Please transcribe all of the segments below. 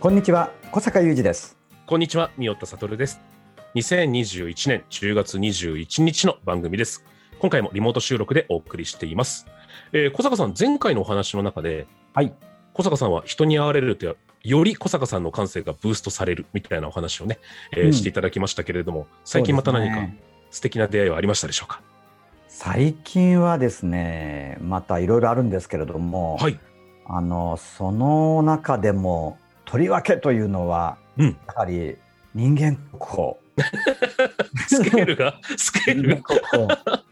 こんにちは小坂雄二ですこんにちは、三田悟です。2021年10月21日の番組です。今回もリモート収録でお送りしています。えー小坂さん、前回のお話の中で、はい小坂さんは人に会われると、より小坂さんの感性がブーストされるみたいなお話をね、えーうんしていただきましたけれども、最近また何かそうですね素敵な出会いはありましたでしょうか？最近はですねまたいろいろあるんですけれども、はい。あのその中でもとりわけというのは、うん。やはり人間国宝。スケールが、スケー人ルが。間国宝。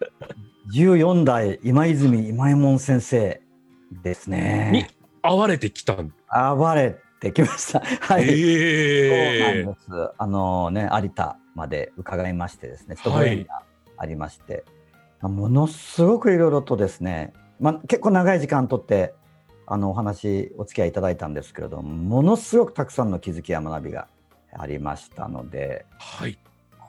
14代今泉今右衛門先生ですにね会われてきたん暴れてきました。はい、えそうなんです。あのね、有田まで伺いましてですね、ちょっとご縁がありまして、ものすごくいろいろとですね、まあ、結構長い時間とって、あのお話、お付き合いいただいたんですけれども、ものすごくたくさんの気づきや学びがありましたので、はい。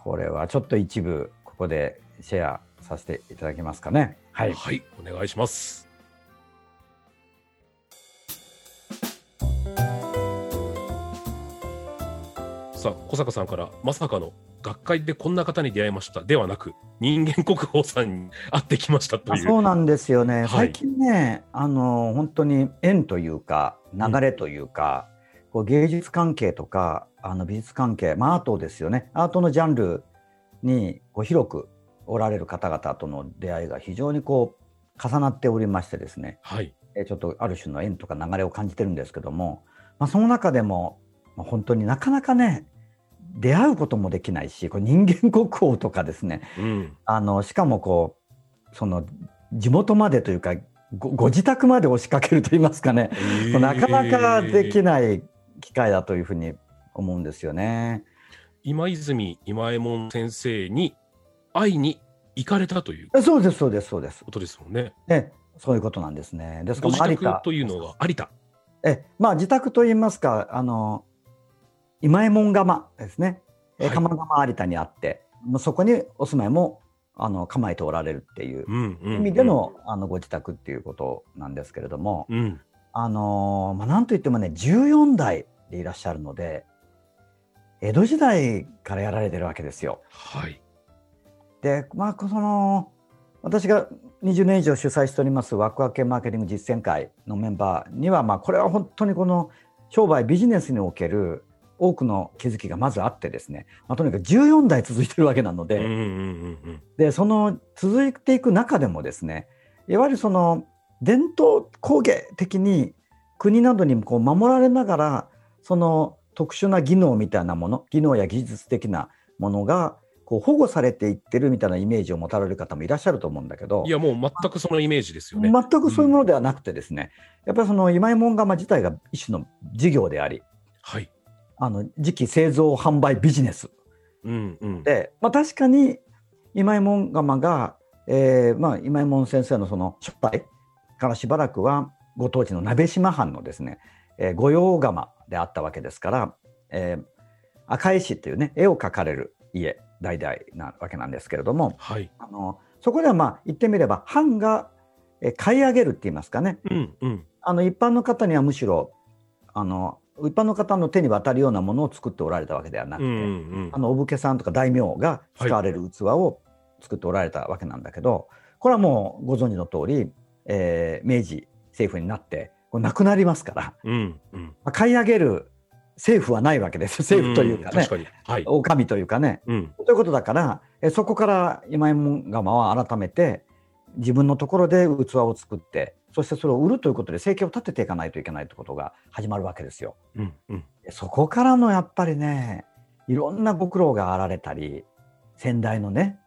これはちょっと一部、ここでシェアさせていただけますかね。はい。はい、お願いします。さあ、小坂さんからまさかの学会でこんな方に出会いました。ではなく、人間国宝さんに会ってきましたという。あそうなんですよね、はい。最近ねあの本当に縁というか流れというか、こう芸術関係とかあの美術関係、まあ、アートですよね。アートのジャンルにこう広くおられる方々との出会いが非常にこう重なっておりましてですね。はい。えちょっとある種の縁とか流れを感じてるんですけども、まあ、その中でも、まあ、本当になかなかね出会うこともできないしこれ人間国宝とかですねうん。あのしかもこうその地元までというかごご自宅まで押しかけると言いますかね、なかなかできい。ない機会だというふうに思うんですよね。今泉今右衛門先生に会いに行かれたというえそうですそうですそうです。ことですもんね。えそういうことなんですね。ですから有田宅というのは有田。えまあ自宅と言いますかあの今右衛門窯ですね。えはい釜窯有田にあって、もうそこにお住まいもあの構えておられるっていう意味での,、あのご自宅っていうことなんですけれども。うん。あのーまあ、なんといってもね14代でいらっしゃるので江戸時代からやられてるわけですよ。はい。でまあその私が20年以上主催しておりますワクワク系マーケティング実践会のメンバーには、まあ、これは本当にこの商売ビジネスにおける多くの気づきがまずあってですね、まあ、とにかく14代続いてるわけなので,、うんうんうんうん。でその続いていく中でもですねいわゆるその伝統工芸的に国などにこう守られながらその特殊な技能みたいなもの技能や技術的なものがこう保護されていってるみたいなイメージを持たれる方もいらっしゃると思うんだけどいや、もう全くそのイメージですよね。全くそういうものではなくてですね、やっぱりその今井門窯自体が一種の事業でありはい。あの次期製造販売ビジネスうんうん。で、まあ、確かに今井門窯が、えーまあ、今井門先生のその初代からしばらくはご当地の鍋島藩のですね、えー御用窯であったわけですから、えー赤石っていうね絵を描かれる家代々なわけなんですけれどもはい。あのそこではまあ言ってみれば藩が、えー買い上げるって言いますかねうんうん。あの一般の方にはむしろあの一般の方の手に渡るようなものを作っておられたわけではなくて、うんうんあのお武家さんとか大名が使われる器を作っておられたわけなんだけど、これはもうご存知の通り、えー明治政府になってこうなくなりますから、うんうん。まあ買い上げる政府はないわけです政府というかねん、確かに。はい。お上というかね。うん。ということだからえそこから今井門窯は改めて自分のところで器を作ってそしてそれを売るということで生計を立てていかないといけないということが始まるわけですよ。うんうん。そこからのやっぱりねいろんなご苦労があられたり先代のね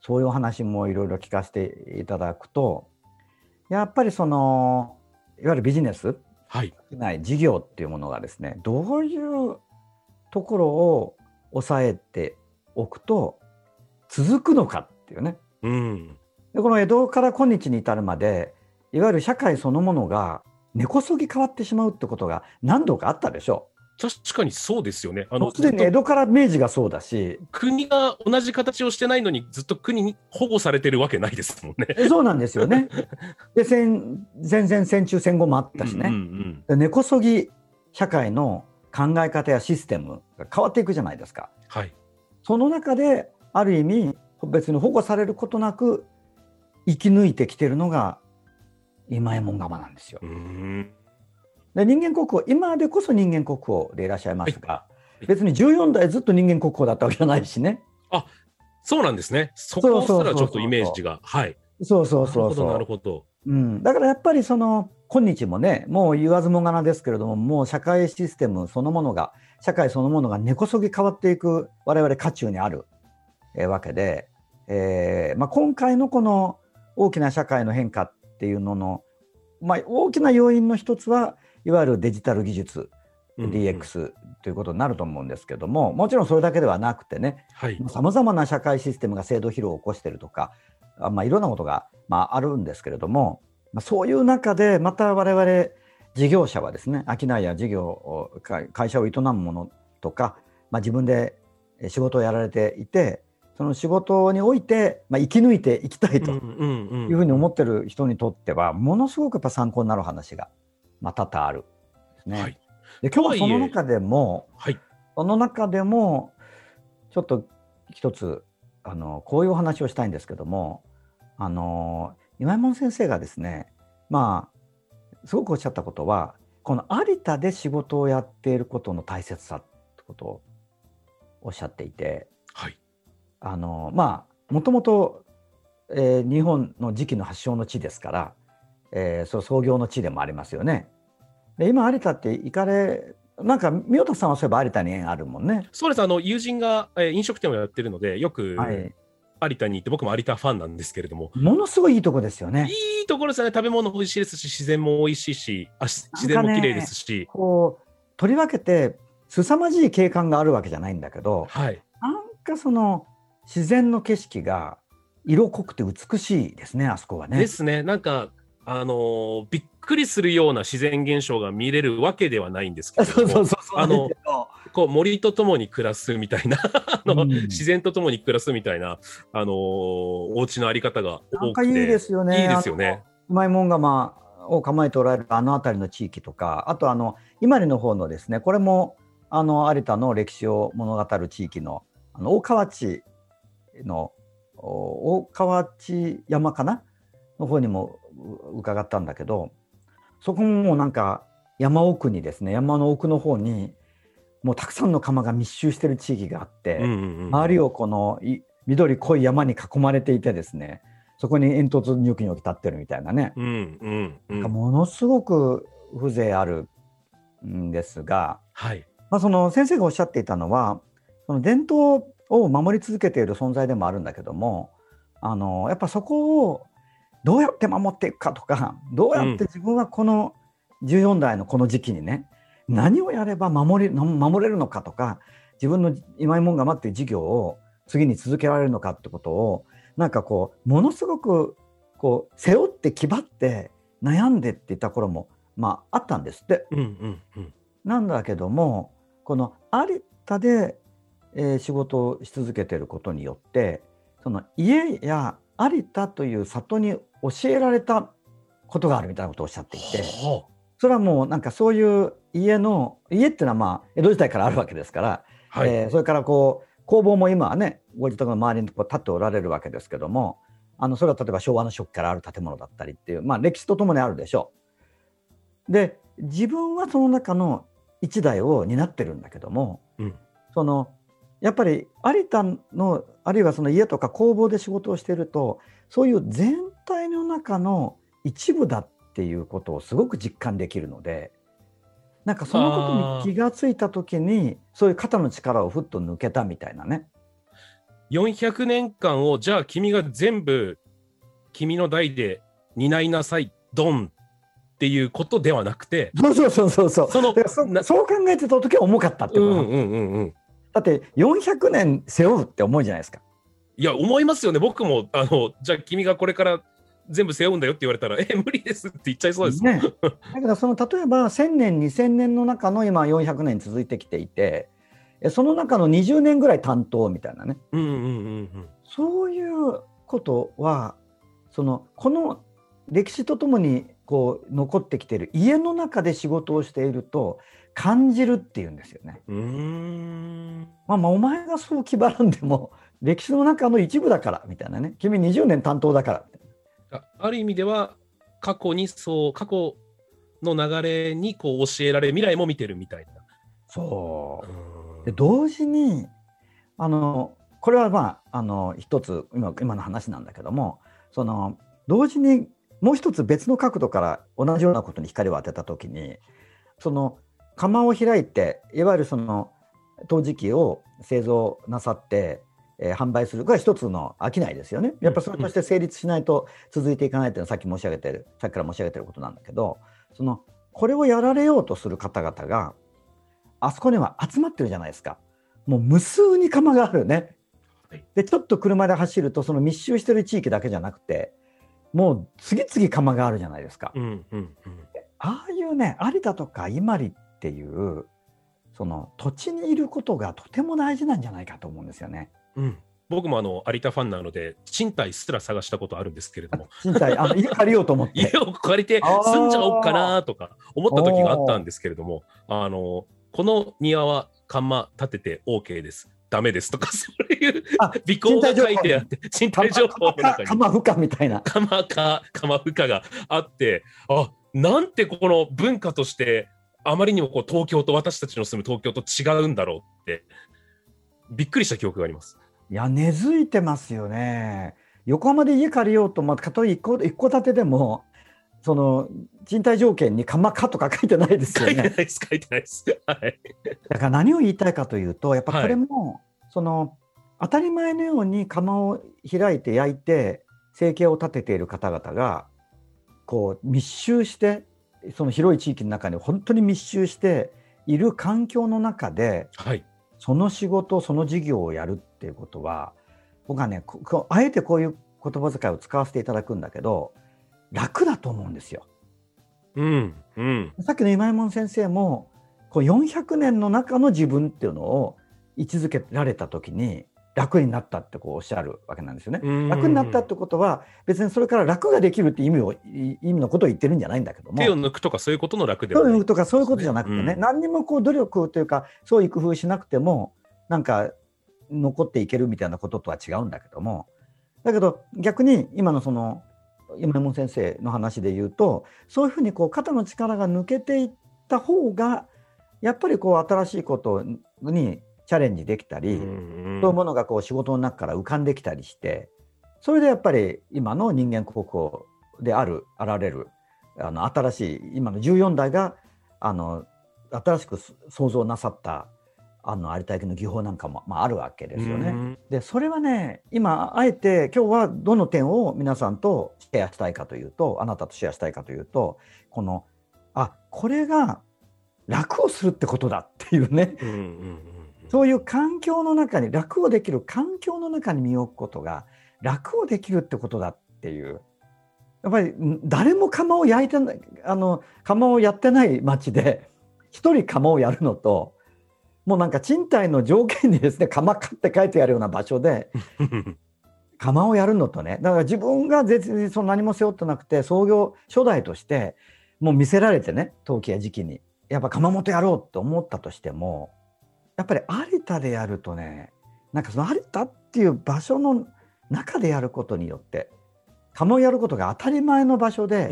そういうお話もいろいろ聞かせていただくとやっぱりそのいわゆるビジネスはい。ない事業っていうものがですねどういうところを抑えておくと続くのかっていうねうん。でこの江戸から今日に至るまでいわゆる社会そのものが根こそぎ変わってしまうってことが何度かあったでしょ確かにそうですよね。あう。の、すでに江戸から明治がそうだし国が同じ形をしてないのにずっと国に保護されてるわけないですもんね。えそうなんですよね。で戦前々戦中戦後もあったしね、うんうんで根こそぎ社会の考え方やシステムが変わっていくじゃないですか。はい。その中である意味別に保護されることなく生き抜いてきてるのが今右衛門窯なんですよ。で人間国宝今でこそ人間国宝でいらっしゃいますが、い別に14代ずっと人間国宝だったわけじゃないしね。そうなんですね。そこすらちょっとイメージが。はい。そうそうそうなるほど、そうなる。ほど。うん、だからやっぱりその今日もねもう言わずもがなですけれどももう社会システムそのものが社会そのものが根こそぎ変わっていく我々渦中にある、えーわけで、えーまあ、今回のこの大きな社会の変化っていうのの、まあ、大きな要因の一つはいわゆるデジタル技術 DX ということになると思うんですけども、もちろんそれだけではなくてねはい。さまざまな社会システムが制度疲労を起こしているとか、あまあ、いろんなことが、まあ、あるんですけれども、まあ、そういう中でまた我々事業者はですね商いや事業を会会社を営むものとか、まあ、自分でえ仕事をやられていてその仕事において、まあ、生き抜いていきたいというふうに思ってる人にとってはものすごくやっぱ参考になる話が、まあ、多々あるですね。はい。で今日はその中でもはい。その中でもちょっと一つあのこういうお話をしたいんですけどもあの今右衛門先生がですねまあすごくおっしゃったことはこの有田で仕事をやっていることの大切さってことをおっしゃっていてはい。あのまあもともとえー日本の磁器の発祥の地ですから、えーその創業の地でもありますよね。で今有田って行かれなんか宮田さんはそういえば有田に縁あるもんね。そうです。あの、友人が、えー飲食店をやってるので、よく、はい、有田に行って、僕も有田ファンなんですけれども、ものすごいいいとこですよね。いいところですよね。食べ物美味しいですし、自然も美味しいし、あし自然も綺麗ですし、こうとりわけて凄まじい景観があるわけじゃないんだけどはい。なんかその自然の景色が色濃くて美しいですねあそこはね。ですね。なんか、あのーびっくりするような自然現象が見れるわけではないんですけども、そうそうそう。あのこう森とともに暮らすみたいな、あのうん自然とともに暮らすみたいな、あのーお家のあり方が多くて。いいですよね。いいですよね。うまいもんがまあを構えておられるあの辺りの地域とかあとあの今里の方のですねこれもあの有田の歴史を物語る地域のあの大川内のお大川内山かなの方にもう伺ったんだけどそこももうなんか山奥にですね山の奥の方にもうたくさんの窯が密集してる地域があって、うんうんうん周りをこのい緑濃い山に囲まれていてですねそこに煙突ニョキニョキ立ってるみたいなね、うんうんうなんかん。ものすごく風情あるんですが、はい。まあ、その先生がおっしゃっていたのはその伝統を守り続けている存在でもあるんだけどもあのやっぱそこをどうやって守っていくかとかどうやって自分はこの14代のこの時期にね何をやれば守り守れるのかとか自分の今井門窯っていう事業を次に続けられるのかってことをなんかこうものすごくこう背負って気張って悩んでっていった頃もまああったんですって。うんうんうん。なんだけどもこの有田で、えー仕事をし続けていることによってその家や有田という里に教えられたことがあるみたいなことをおっしゃっていてはそれはもうなんかそういう家の家っていうのはまあ江戸時代からあるわけですから、あはい。えーそれからこう工房も今はねご自宅の周りにこう立っておられるわけですけどもあのそれは例えば昭和の初期からある建物だったりっていう、まあ、歴史とともにあるでしょう。で自分はその中の一代を担ってるんだけども、うんそのやっぱり有田のあるいはその家とか工房で仕事をしているとそういう全体の中の一部だっていうことをすごく実感できるのでなんかそのことに気がついた時にそういう肩の力をふっと抜けたみたいなね。400年間をじゃあ君が全部君の代で担いなさいドンっていうことではなくてそうそうそうそうそう。そう考えてた時は重かったってこと、うんうんうんうんだって400年背負うって思うじゃないですか。いや思いますよね。僕もあのじゃあ君がこれから全部背負うんだよって言われたらえ無理ですって言っちゃいそうです、ね、だけどその例えば1000年2000年の中の今400年続いてきていてえその中の20年ぐらい担当みたいなね。うんうんうんうん。そういうことはそのこの歴史とともにこう残ってきている。家の中で仕事をしていると感じるっていうんですよね。うーん。まあ、まあお前がそう気張らんでも 歴史の中の一部だからみたいなね。君20年担当だから。みたいなあある意味では過去にそう過去の流れにこう教えられ未来も見てるみたいな。そう。うん。で同時にあのこれはまああの一つ今今の話なんだけどもその同時にもう一つ別の角度から同じようなことに光を当てた時にその窯を開いていわゆるその陶磁器を製造なさって、えー販売するこれは一つの商いですよね。やっぱそれとして成立しないと続いていかないというのはさっき申し上げてるさっきから申し上げてることなんだけどそのこれをやられようとする方々があそこには集まってるじゃないですか。もう無数に窯があるねはい。でちょっと車で走るとその密集してる地域だけじゃなくてもう次々窯があるじゃないですか。うんうんうんああいうね有田とか伊万里っていうその土地にいることがとても大事なんじゃないかと思うんですよね。うん僕もあの有田ファンなので賃貸すら探したことあるんですけれども賃貸？あの家借りようと思って。家を借りて住んじゃおうかなとか思った時があったんですけれどもあのこの庭は窯立てて OK ですダメですとか そういうあ尾行が書いてあって賃貸情報の中に窯不可みたいな。釜か釜負荷があってあなんてこの文化としてあまりにもこう東京と私たちの住む東京と違うんだろうってびっくりした記憶があります。いや根付いてますよね。横浜で家借りようと、まあ、たとえ一戸建てでもその賃貸条件に釜かとか書いてないですよね。書いてないです書いてないです。はい。だから何を言いたいかというとやっぱはいこれも、その当たり前のように釜を開いて焼いて生計を立てている方々がこう密集してその広い地域の中に本当に密集している環境の中ではい。その仕事その事業をやるっていうことは僕はねあえてこういう言葉遣いを使わせていただくんだけど楽だと思うんですよ。うん。うん。さっきの今井門先生もこう400年の中の自分っていうのを位置づけられた時に楽になったってこうおっしゃるわけなんですよね。楽になったってことは別にそれから楽ができるって意味をい意味のことを言ってるんじゃないんだけども手を抜くとかそういうことの楽ではないそういうとかそういうことじゃなくてね、うん何にもこう努力というかそういう工夫しなくてもなんか残っていけるみたいなこととは違うんだけどもだけど逆に今のその今門先生の話で言うとそういうふうにこう肩の力が抜けていった方がやっぱりこう新しいことにチャレンジできたり、そういうものがこう仕事の中から浮かんできたりしてそれでやっぱり今の人間国宝であるあられるあの新しい今の14代があの新しく創造なさったあの有田焼の技法なんかも、まあ、あるわけですよね。うん。でそれはね今あえて今日はどの点を皆さんとシェアしたいかというとあなたとシェアしたいかというとこのあこれが楽をするってことだっていうね。うんうんうんそういう環境の中に楽をできる環境の中に身を置くことが楽をできるってことだっていう。やっぱりん誰も窯を焼いてないあの窯をやってない町で一人窯をやるのともうなんか賃貸の条件にですね窯かって書いてあるような場所でうん窯をやるのとねだから自分が別にその何も背負ってなくて創業初代としてもう見せられてね陶器や時期にやっぱ窯元やろうと思ったとしてもやっぱり有田でやるとねなんかその有田っていう場所の中でやることによって窯をやることが当たり前の場所で、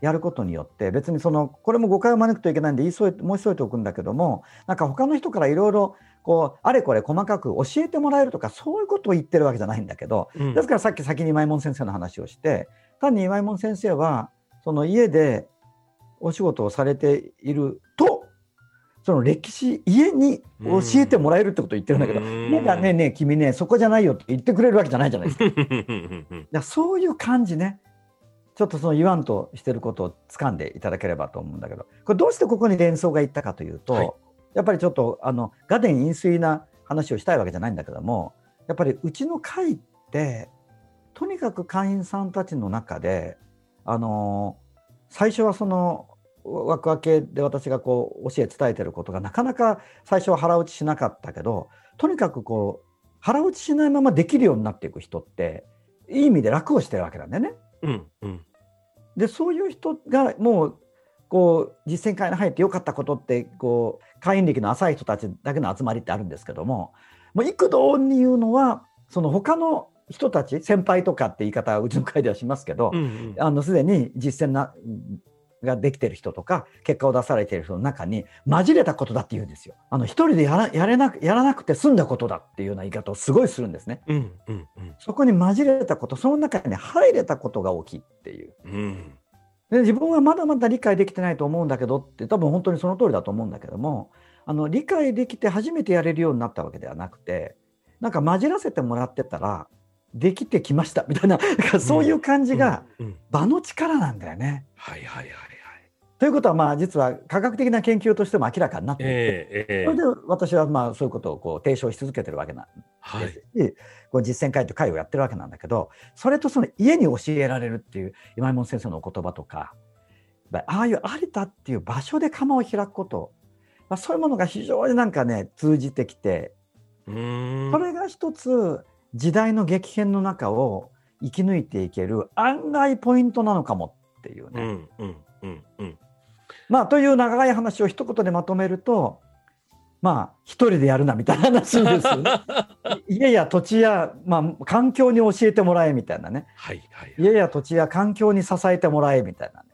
やることによって別にそのこれも誤解を招くといけないんで言い添え申し添えておくんだけどもなんか他の人からいろいろこうあれこれ細かく教えてもらえるとかそういうことを言ってるわけじゃないんだけどうん。ですからさっき先に今井門先生の話をして単に今井門先生はその家でお仕事をされているとその歴史家に教えてもらえるってことを言ってるんだけど、うん。家がねえねえ君ねそこじゃないよって言ってくれるわけじゃないじゃないですか。だそういう感じねちょっとその言わん。としてることを掴ん。でいただければと思うん。だけどこれどうしてここに連想がいったかというと、はいやっぱりちょっとあの画伝飲水な話をしたいわけじゃないん。だけどもやっぱりうちの会ってとにかく会員さん。たちの中であの最初はその枠分けで私がこう教え伝えてることがなかなか最初は腹落ちしなかったけどとにかくこう腹落ちしないままできるようになっていく人っていい意味で楽をしてるわけなんだよね。うんうんでそういう人がもうこう実践会に入ってよかったことってこう会員歴の浅い人たちだけの集まりってあるんですけどももう幾度に言うのはその他の人たち先輩とかって言い方はうちの会ではしますけど、うんうんあのすでに実践なができてる人とか結果を出されている人の中に混れたことだって言うんですよ。あの一人でやらやれなくやらなくて済んだことだっていうような言い方をすごいするんですね。うんうんうんそこに混れたことその中に入れたことが大きいっていう。うんで自分はまだまだ理解できてないと思うんだけどって多分本当にその通りだと思うんだけどもあの理解できて初めてやれるようになったわけではなくてなんか混じらせてもらってたらできてきましたみたいなそういう感じがうんうん場の力なんだよね。はいはいはいはいということはまあ実は科学的な研究としても明らかになっていて、ええええ。それで私はまあそういうことをこう提唱し続けてるわけなんはい。ですし、こう実践会という会をやってるわけなんだけどそれとその家に教えられるっていう今井門先生のお言葉とかああいう有田っていう場所で釜を開くこと、まあ、そういうものが非常になんかね通じてきてそれが一つ時代の激変の中を生き抜いていける案外ポイントなのかもっていうね。うんうんうんうんまあという長い話を一言でまとめるとまあ一人でやるなみたいな話ですよね。家や土地や、まあ、環境に教えてもらえみたいなねはいはい家や土地や環境に支えてもらえみたいなね。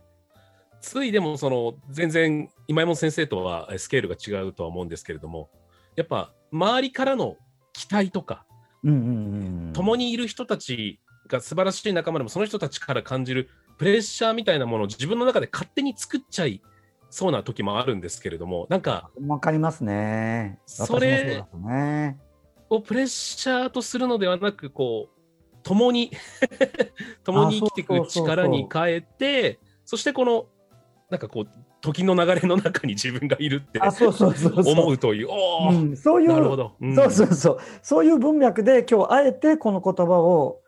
ついでもその全然今井本先生とはえスケールが違うとは思うんですけれどもやっぱ周りからの期待とかうんうんうんうん、共にいる人たちが素晴らしい仲間でもその人たちから感じるプレッシャーみたいなものを自分の中で勝手に作っちゃいそうな時もあるんですけれどもなんかわかりますね。それ。をプレッシャーとするのではなくこう共に 共に生きていく力に変えてそしてこのなんかこう時の流れの中に自分がいるってあそうそうそうそう。思うというおーうん、そういうなるほど、うん。そうそうそう。そういう文脈で今日あえてこの言葉を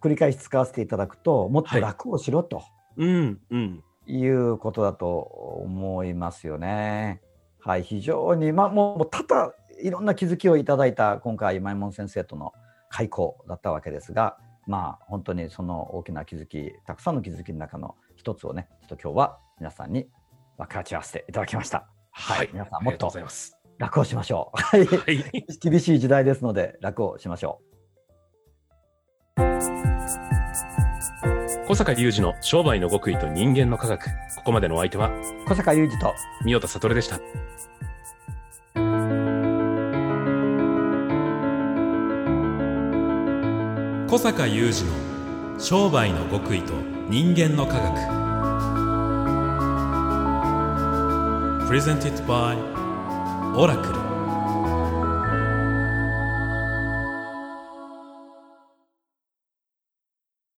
繰り返し使わせていただくともっと楽をしろと。うんうんいうことだと思いますよね。はい非常にまあもう多々いろんな気づきをいただいた今回今井門先生との開講だったわけですがまあ本当にその大きな気づきたくさんの気づきの中の一つをねちょっと今日は皆さんに分かち合わせていただきました。はい、皆さんもっとありがとうございます。楽をしましょう。はいはい、厳しい時代ですので楽をしましょ小坂雄二の商売の極意と人間の科学。ここまでのお相手はう。小坂雄二と三代田悟でした。小坂雄二の商売の極意と人間の科学 Presented by オラクル